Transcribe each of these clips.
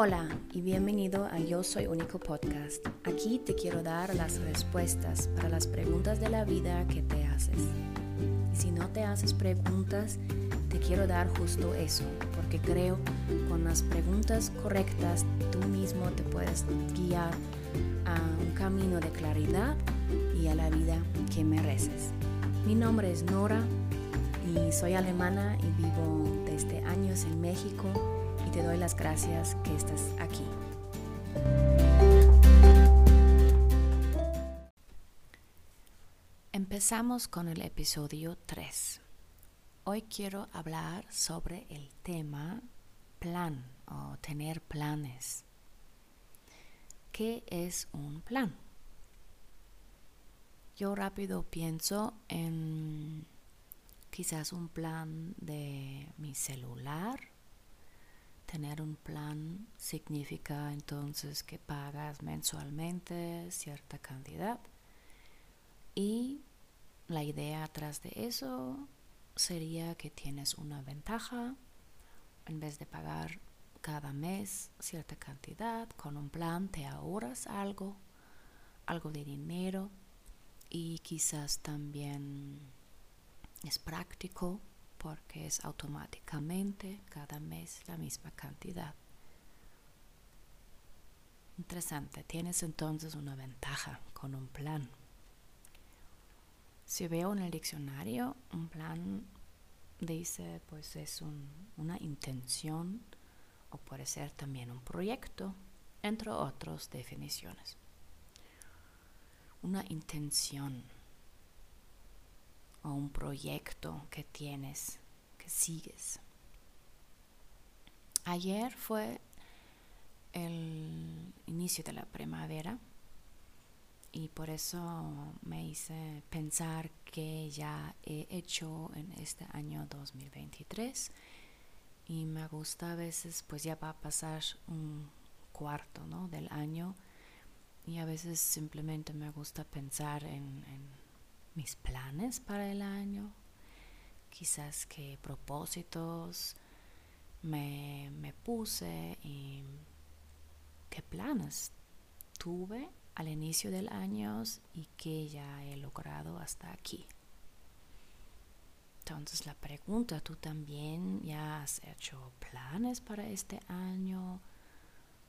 Hola y bienvenido a Yo Soy Único Podcast. Aquí te quiero dar las respuestas para las preguntas de la vida que te haces. Y si no te haces preguntas, te quiero dar justo eso, porque creo con las preguntas correctas tú mismo te puedes guiar a un camino de claridad y a la vida que mereces. Mi nombre es Nora y soy alemana y vivo desde años en México te doy las gracias que estás aquí. Empezamos con el episodio 3. Hoy quiero hablar sobre el tema plan o tener planes. ¿Qué es un plan? Yo rápido pienso en quizás un plan de mi celular. Tener un plan significa entonces que pagas mensualmente cierta cantidad. Y la idea atrás de eso sería que tienes una ventaja. En vez de pagar cada mes cierta cantidad con un plan te ahorras algo algo de dinero. Y quizás también es práctico porque es automáticamente cada mes la misma cantidad. Interesante, tienes entonces una ventaja con un plan. Si veo en el diccionario, un plan dice pues es una intención o puede ser también un proyecto, entre otras definiciones una intención o un proyecto que tienes, que sigues. Ayer fue el inicio de la primavera y por eso me hice pensar que ya he hecho en este año 2023 y me gusta a veces pues ya va a pasar un cuarto ¿no? del año y a veces simplemente me gusta pensar en, mis planes para el año, quizás qué propósitos me, me puse y qué planes tuve al inicio del año y que ya he logrado hasta aquí. Entonces la pregunta, ¿tú también ya has hecho planes para este año?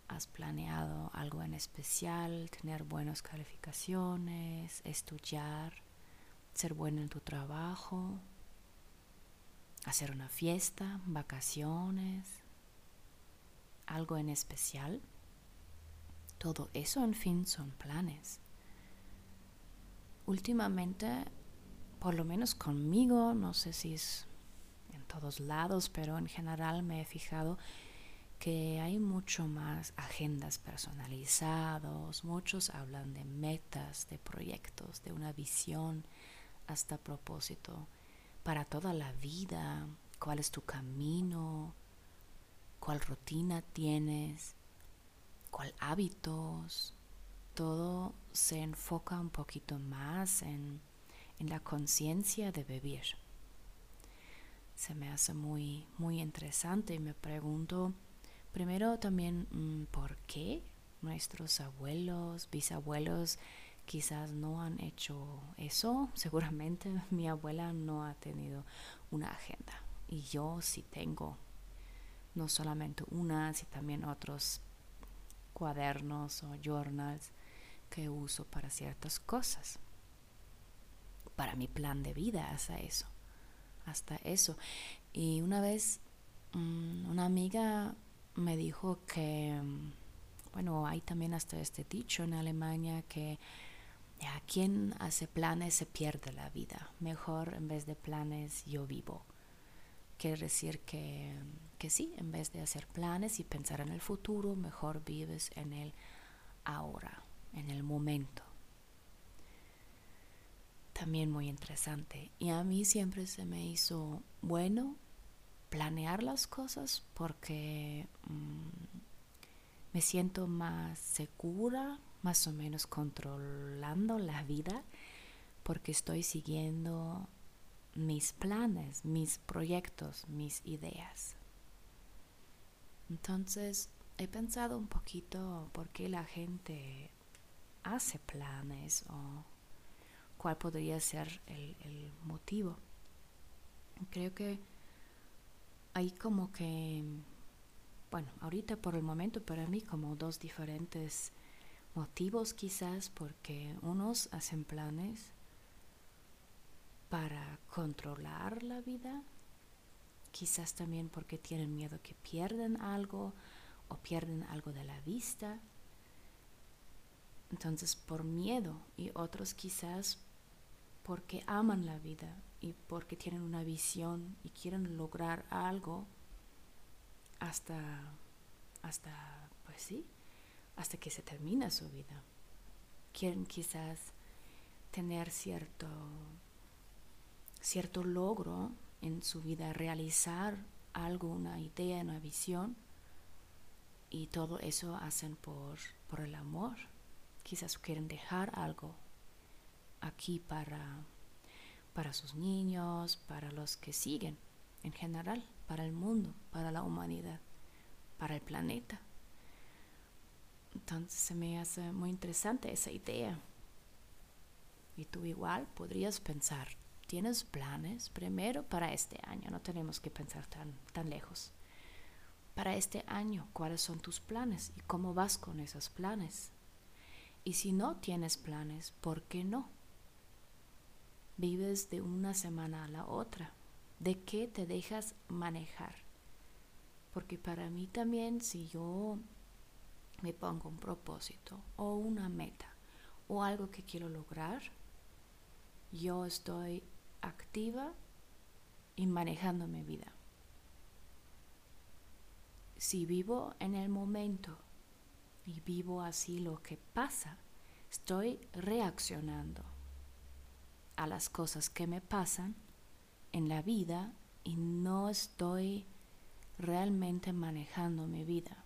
has planeado algo en especial, tener buenas calificaciones, estudiar, ser bueno en tu trabajo, hacer una fiesta, vacaciones, algo en especial. Todo eso, en fin, son planes. Últimamente, por lo menos conmigo, no sé si es en todos lados, pero en general me he fijado que hay mucho más agendas personalizados, muchos hablan de metas, de proyectos, de una visión hasta propósito para toda la vida, cuál es tu camino, cuál rutina tienes, cuál hábitos, todo se enfoca un poquito más en, en la conciencia de vivir. Se me hace muy, muy interesante y me pregunto, Primero también mm, por qué nuestros abuelos, bisabuelos quizás no han hecho eso. Seguramente mi abuela no ha tenido una agenda y yo sí tengo no solamente una, sino también otros cuadernos o journals que uso para ciertas cosas. Para mi plan de vida hasta eso. Hasta eso. Y una vez mm, una amiga me dijo que, bueno, hay también hasta este dicho en Alemania que ya, quien hace planes se pierde la vida. Mejor en vez de planes yo vivo. Quiere decir que, que sí, en vez de hacer planes y pensar en el futuro, mejor vives en el ahora, en el momento. También muy interesante. Y a mí siempre se me hizo bueno planear las cosas porque mm, me siento más segura, más o menos controlando la vida, porque estoy siguiendo mis planes, mis proyectos, mis ideas. Entonces, he pensado un poquito por qué la gente hace planes o cuál podría ser el, motivo. Creo que hay como que, bueno, ahorita por el momento para mí como dos diferentes motivos quizás porque unos hacen planes para controlar la vida, quizás también porque tienen miedo que pierden algo o pierden algo de la vista. Entonces por miedo y otros quizás porque aman la vida y porque tienen una visión y quieren lograr algo hasta, hasta, pues sí, hasta que se termina su vida. Quieren quizás tener cierto, cierto logro en su vida, realizar algo, una idea, una visión, y todo eso hacen por, por el amor. Quizás quieren dejar algo aquí para para sus niños, para los que siguen en general, para el mundo, para la humanidad, para el planeta. Entonces se me hace muy interesante esa idea. Y tú igual podrías pensar, ¿tienes planes primero para este año? No tenemos que pensar tan, tan lejos. Para este año, ¿cuáles son tus planes y cómo vas con esos planes? Y si no tienes planes, ¿por qué no? vives de una semana a la otra? ¿De qué te dejas manejar? Porque para mí también si yo me pongo un propósito o una meta o algo que quiero lograr, yo estoy activa y manejando mi vida. Si vivo en el momento y vivo así lo que pasa, estoy reaccionando a las cosas que me pasan en la vida y no estoy realmente manejando mi vida.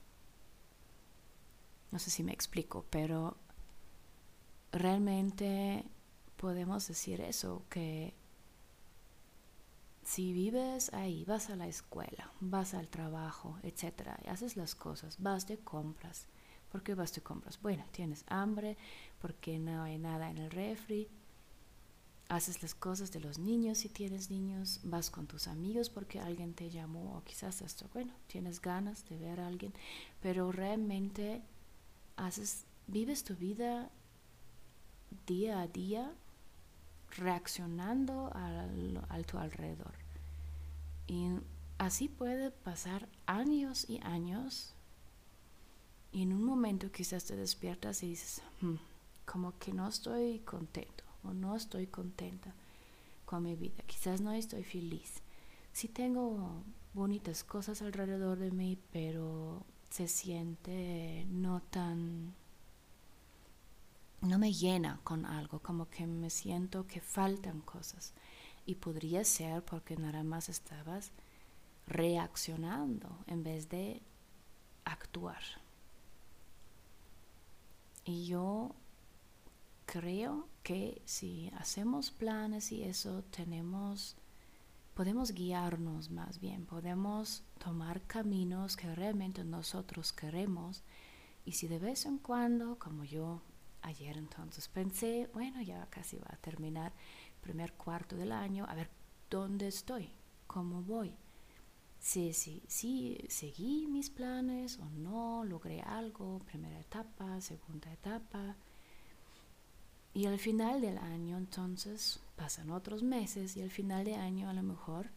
No sé si me explico, pero realmente podemos decir eso, que si vives ahí, vas a la escuela, vas al trabajo, etcétera, y haces las cosas, vas de compras. ¿Por qué vas de compras? Bueno, tienes hambre, porque no hay nada en el refri, haces las cosas de los niños si tienes niños, vas con tus amigos porque alguien te llamó o quizás esto, bueno, tienes ganas de ver a alguien, pero realmente haces, vives tu vida día a día reaccionando al, al tu alrededor. Y así puede pasar años y años y en un momento quizás te despiertas y dices, hmm, como que no estoy contento o no estoy contenta con mi vida, quizás no estoy feliz. Sí tengo bonitas cosas alrededor de mí, pero se siente no tan no me llena con algo, como que me siento que faltan cosas. Y podría ser porque nada más estabas reaccionando en vez de actuar. Y yo creo que si hacemos planes y eso tenemos, podemos guiarnos más bien, podemos tomar caminos que realmente nosotros queremos y si de vez en cuando, como yo ayer entonces pensé, bueno, ya casi va a terminar el primer cuarto del año, a ver dónde estoy, cómo voy. Si, si, si seguí mis planes o no, logré algo, primera etapa, segunda etapa, y al final del año, entonces, pasan otros meses y al final de año a lo mejor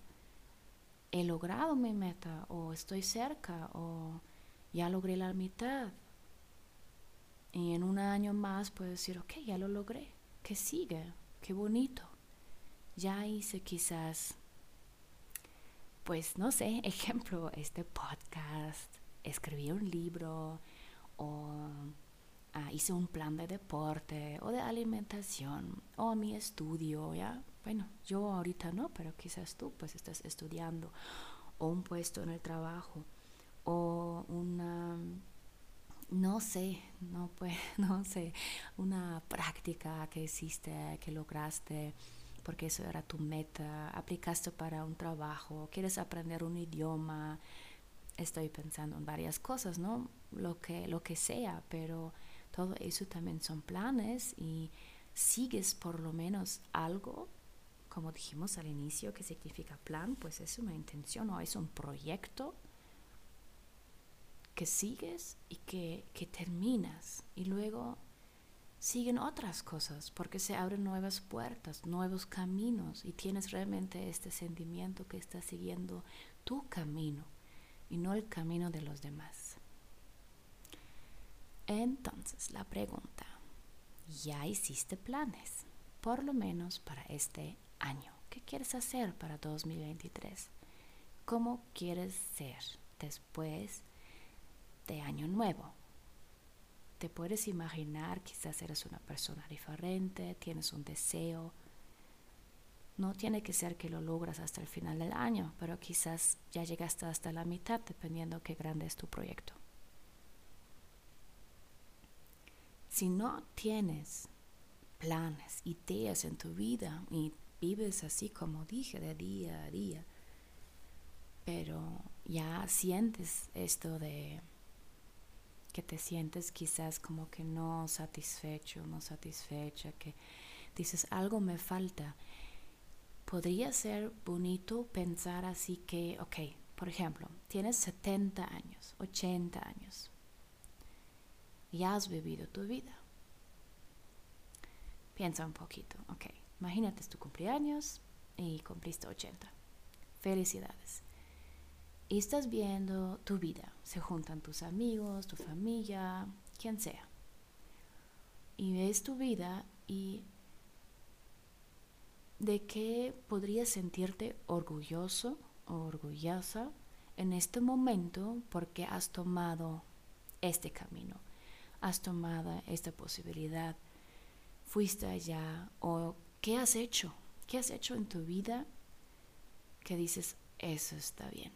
he logrado mi meta o estoy cerca o ya logré la mitad. Y en un año más puedo decir, ok, ya lo logré. ¿Qué sigue? Qué bonito. Ya hice quizás, pues no sé, ejemplo, este podcast, escribí un libro o Ah, hice un plan de deporte o de alimentación o mi estudio, ¿ya? Bueno, yo ahorita no, pero quizás tú pues estás estudiando o un puesto en el trabajo o una no sé, no pues, no sé, una práctica que hiciste, que lograste, porque eso era tu meta, aplicaste para un trabajo, quieres aprender un idioma, estoy pensando en varias cosas, ¿no? Lo que, lo que sea, pero todo eso también son planes y sigues por lo menos algo, como dijimos al inicio, que significa plan, pues es una intención o es un proyecto que sigues y que, que terminas y luego siguen otras cosas porque se abren nuevas puertas, nuevos caminos y tienes realmente este sentimiento que estás siguiendo tu camino y no el camino de los demás. Entonces, la pregunta, ¿ya hiciste planes? Por lo menos para este año. ¿Qué quieres hacer para 2023? ¿Cómo quieres ser después de año nuevo? Te puedes imaginar, quizás eres una persona diferente, tienes un deseo, no tiene que ser que lo logras hasta el final del año, pero quizás ya llegaste hasta la mitad, dependiendo qué grande es tu proyecto. Si no tienes planes, ideas en tu vida y vives así como dije, de día a día, pero ya sientes esto de que te sientes quizás como que no satisfecho, no satisfecha, que dices algo me falta podría ser bonito pensar así que, ok, por ejemplo, tienes 70 años, 80 años, y has vivido tu vida. Piensa un poquito, ok, imagínate tu cumpleaños y cumpliste 80. Felicidades. Y estás viendo tu vida, se juntan tus amigos, tu familia, quien sea. Y ves tu vida y de qué podrías sentirte orgulloso o orgullosa en este momento porque has tomado este camino, has tomado esta posibilidad, fuiste allá o qué has hecho, qué has hecho en tu vida que dices, eso está bien.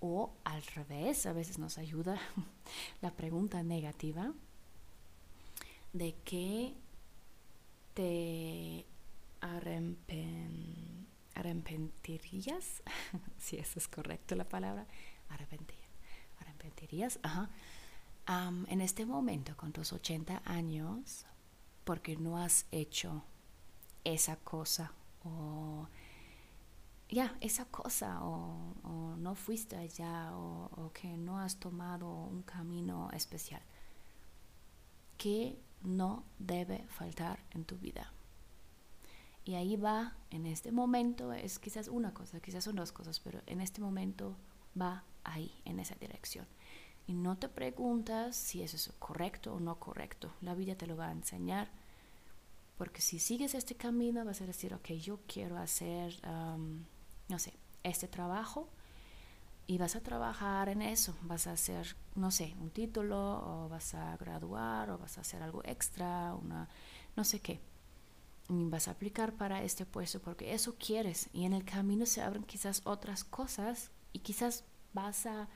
O al revés, a veces nos ayuda la pregunta negativa de qué te arrepentirías, si eso es correcto la palabra, arrepentir, arrepentirías, ajá, en este momento con tus 80 años, porque no has hecho esa cosa o ya, esa cosa o, no fuiste allá o, o que no has tomado un camino especial que no debe faltar en tu vida. Y ahí va, en este momento, es quizás una cosa, quizás son dos cosas, pero en este momento va ahí, en esa dirección. Y no te preguntas si eso es correcto o no correcto. La vida te lo va a enseñar. Porque si sigues este camino, vas a decir, ok, yo quiero hacer, no sé, este trabajo. Y vas a trabajar en eso. Vas a hacer, no sé, un título, o vas a graduar, o vas a hacer algo extra, una, no sé qué vas a aplicar para este puesto porque eso quieres y en el camino se abren quizás otras cosas y quizás vas a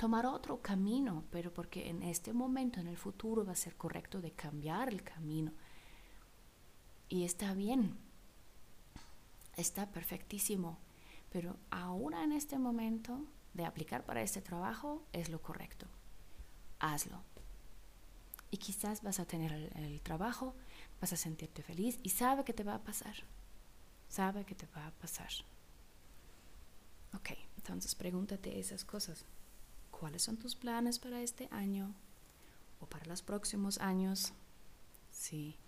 tomar otro camino, pero porque en este momento, en el futuro, va a ser correcto de cambiar el camino. Y está bien, está perfectísimo, pero ahora en este momento de aplicar para este trabajo es lo correcto. Hazlo. Y quizás vas a tener el, trabajo vas a sentirte feliz y sabe que te va a pasar. Sabe que te va a pasar. Ok, entonces pregúntate esas cosas. ¿Cuáles son tus planes para este año o para los próximos años? Si,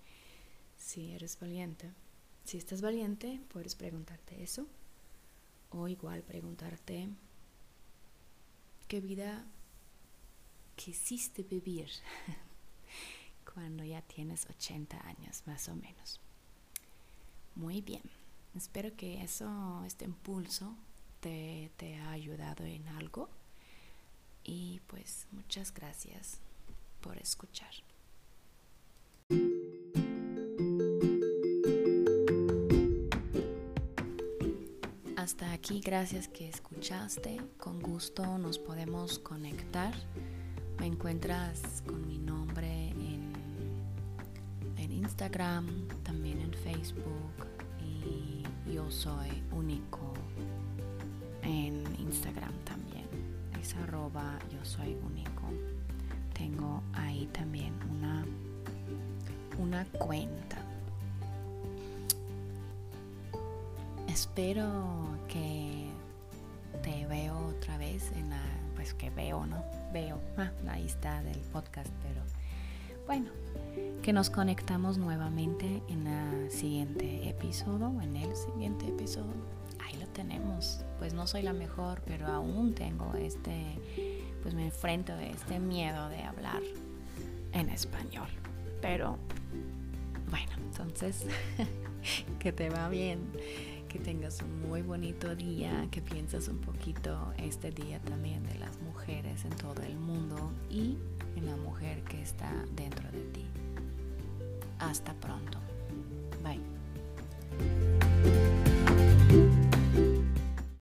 si eres valiente. Si estás valiente, puedes preguntarte eso. O igual preguntarte qué vida quisiste vivir cuando ya tienes 80 años más o menos. Muy bien, espero que eso, este impulso te, te ha ayudado en algo y pues muchas gracias por escuchar. Hasta aquí, gracias que escuchaste. Con gusto nos podemos conectar. Me encuentras con mi nombre Instagram, también en Facebook y yo soy único arroba yo soy único. Tengo ahí también una, una cuenta. Espero que te veo otra vez en la, pues que veo, ¿no? Veo, ah, ahí está del podcast, pero bueno, que nos conectamos nuevamente en el siguiente episodio, en el siguiente episodio. Tenemos. Pues no soy la mejor, pero aún tengo este, pues me enfrento a este miedo de hablar en español. Pero bueno, entonces, que te va bien, que tengas un muy bonito día, que pienses un poquito este día también de las mujeres en todo el mundo y en la mujer que está dentro de ti. Hasta pronto. Bye.